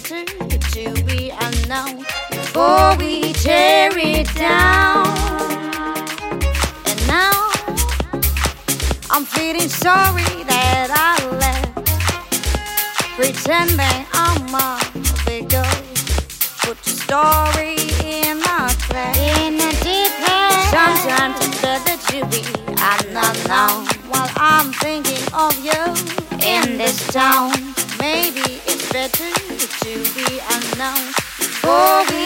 better to be unknown before we tear it down. And now I'm feeling sorry that I left, pretending I'm a big girl. Put your story in my head. In a deep end. Sometimes it's better to be unknown while I'm thinking of you in this town. Oh.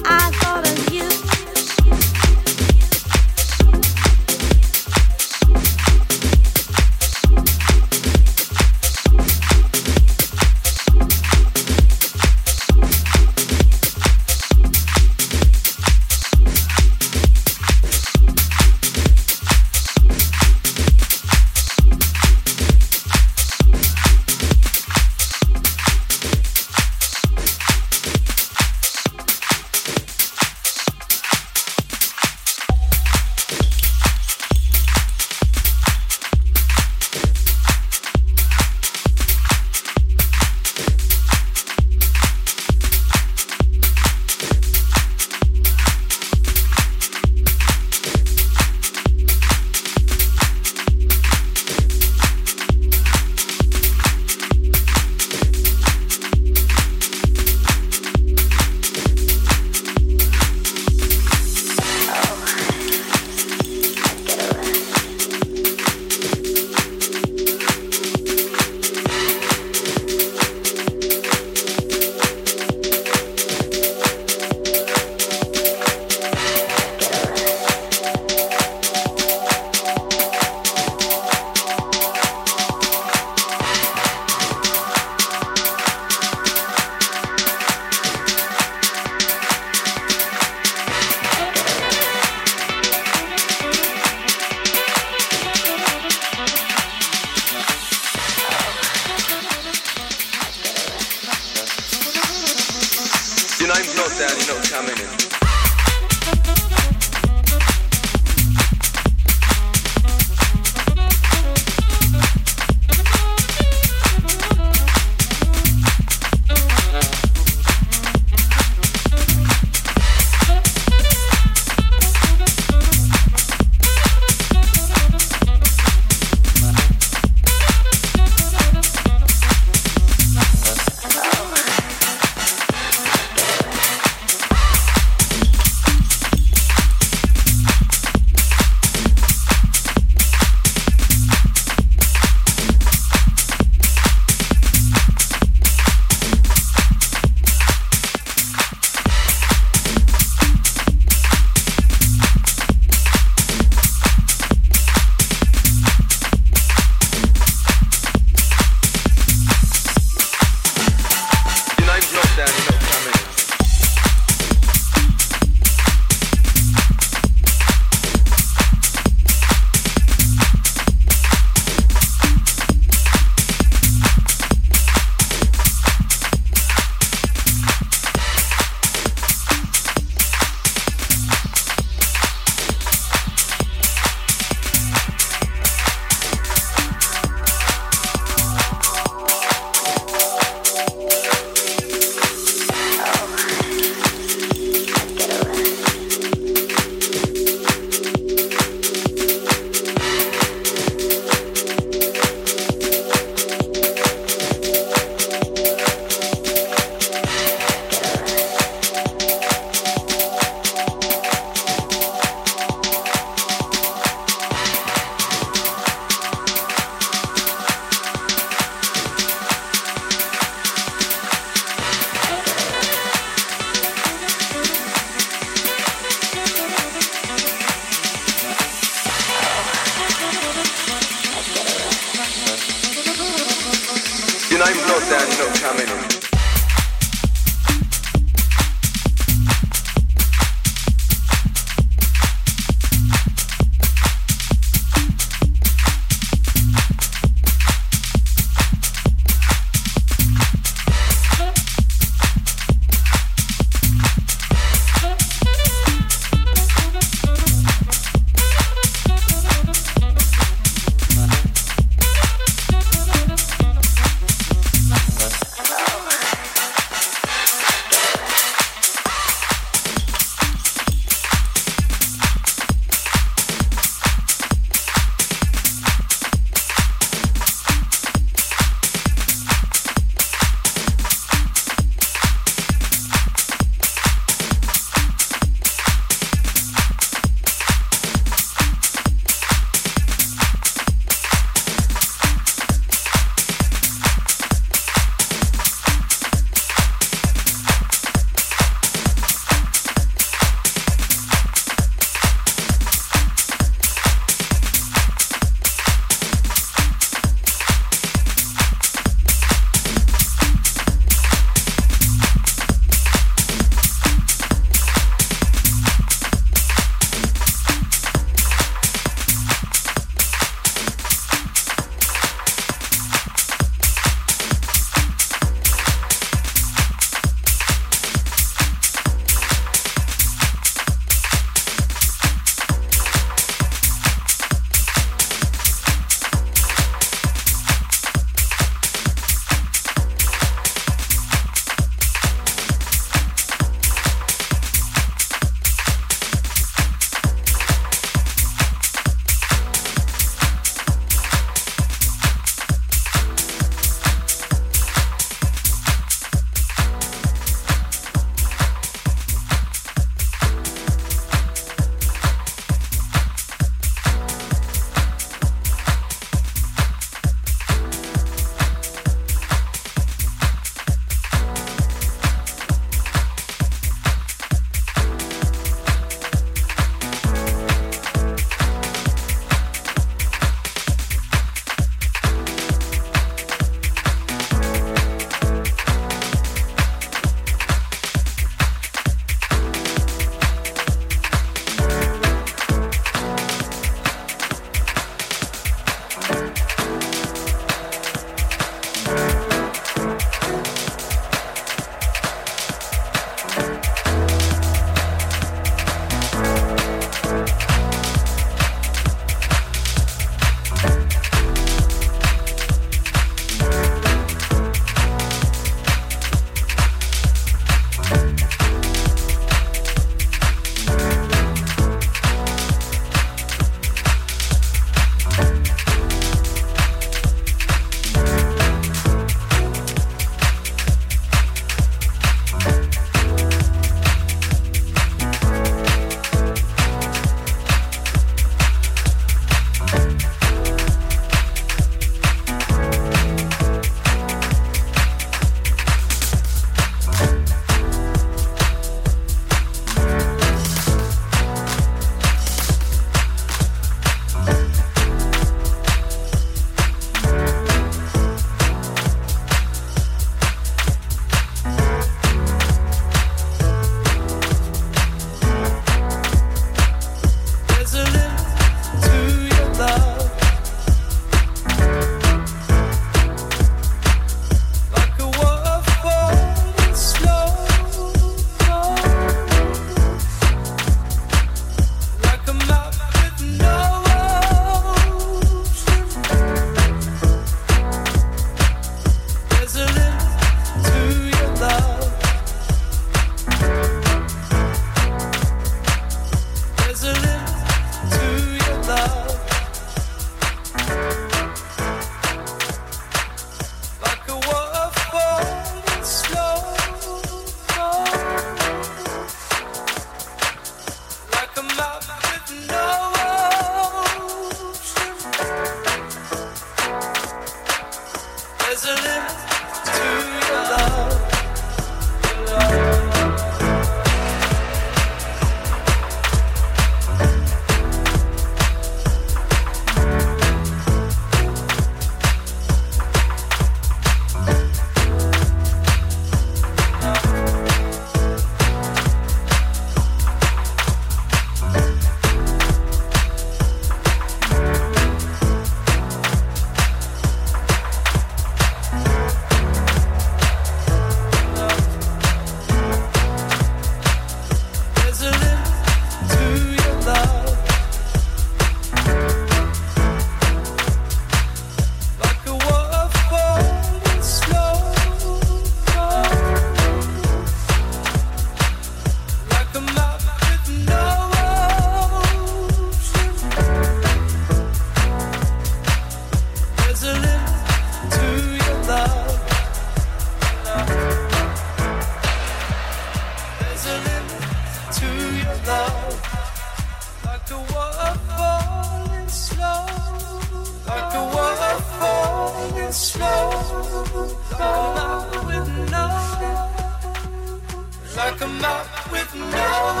come out with no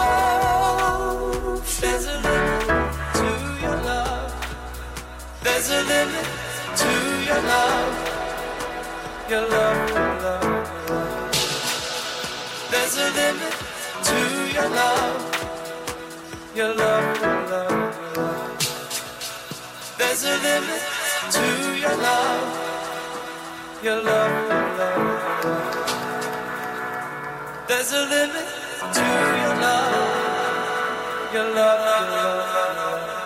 limit to your love. There's a limit to your love. Your love, love, love. There's a limit to your love. Your love, love, love. There's a limit to your love. Your love, love. There's a limit to your love. Your love, your love, your love.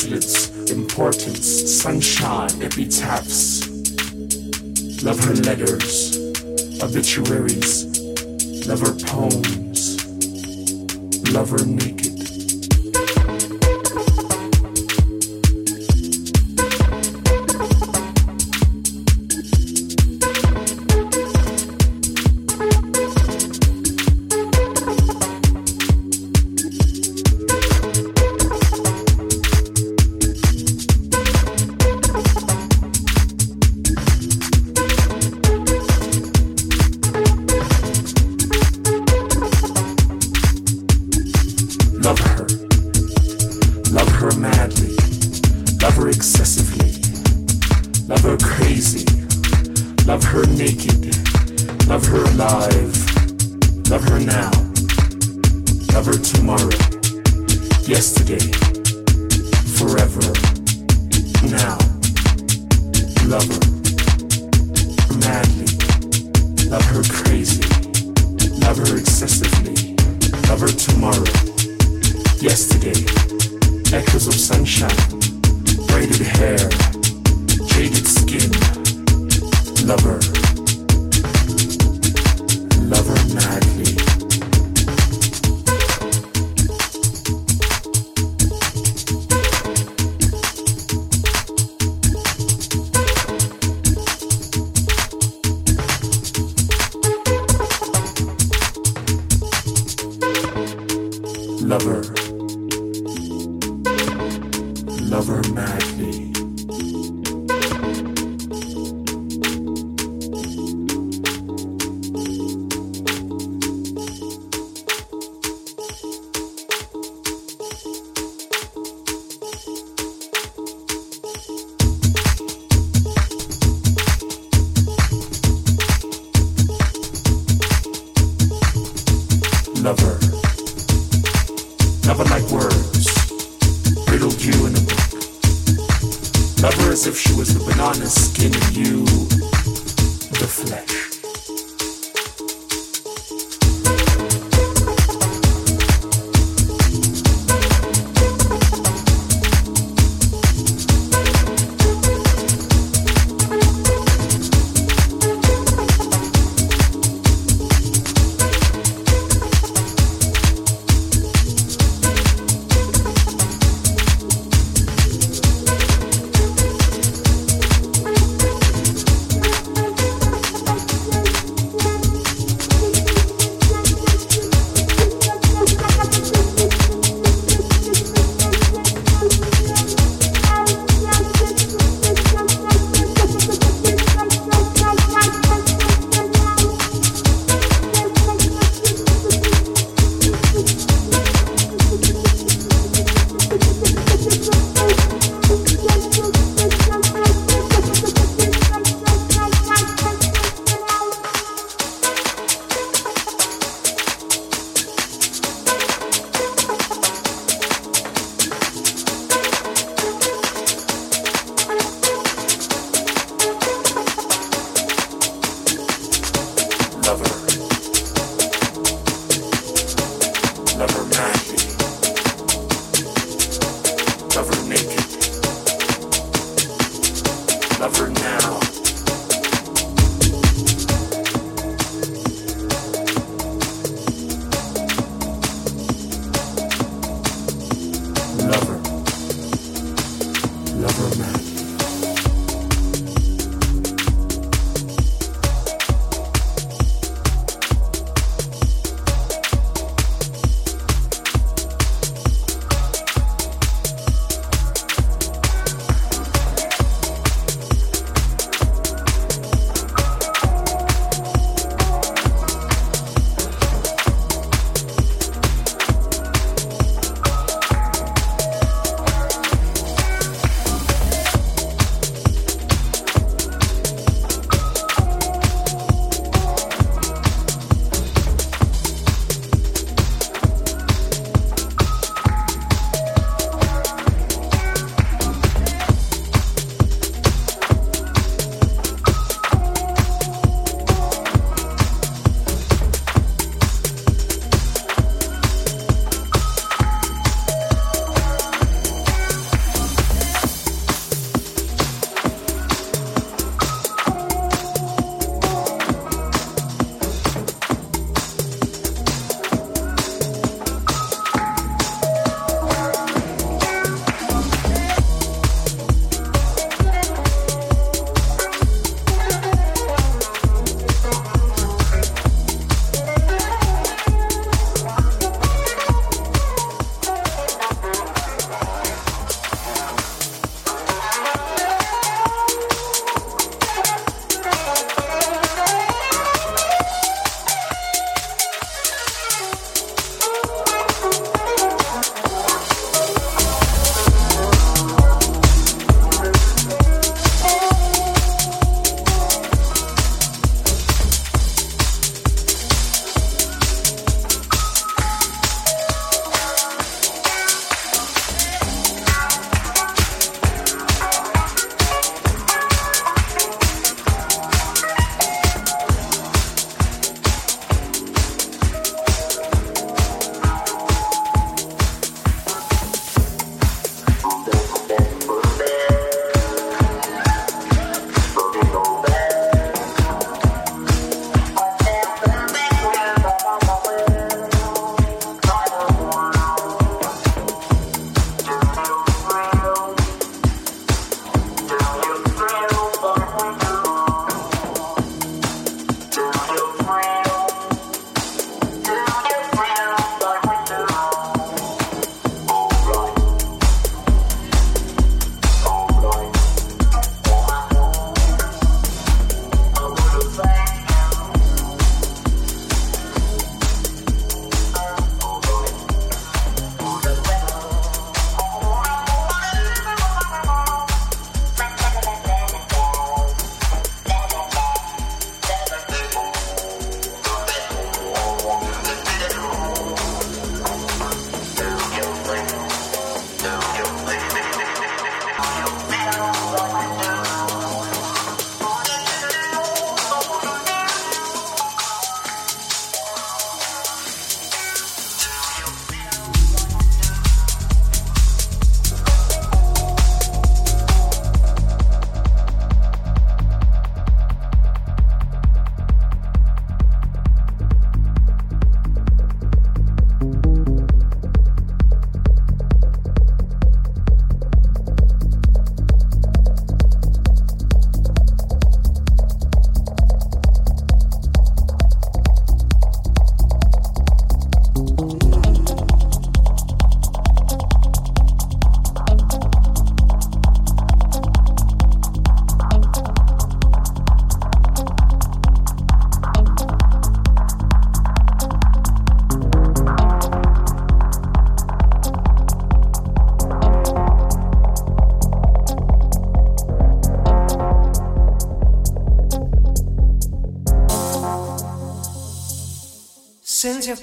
bracelets, importance, sunshine, epitaphs, love her letters, obituaries, love her poems, love her naked. your hair.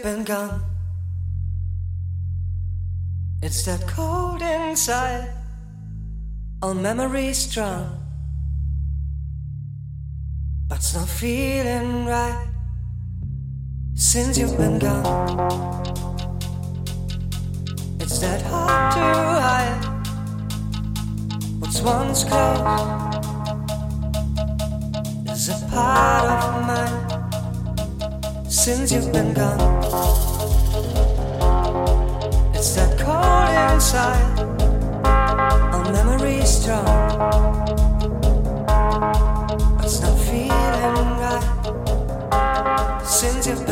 been gone. It's that cold inside, all memories strong. But's not feeling right since you've been gone. It's that cold inside, our memories strong. but It's not feeling right since you.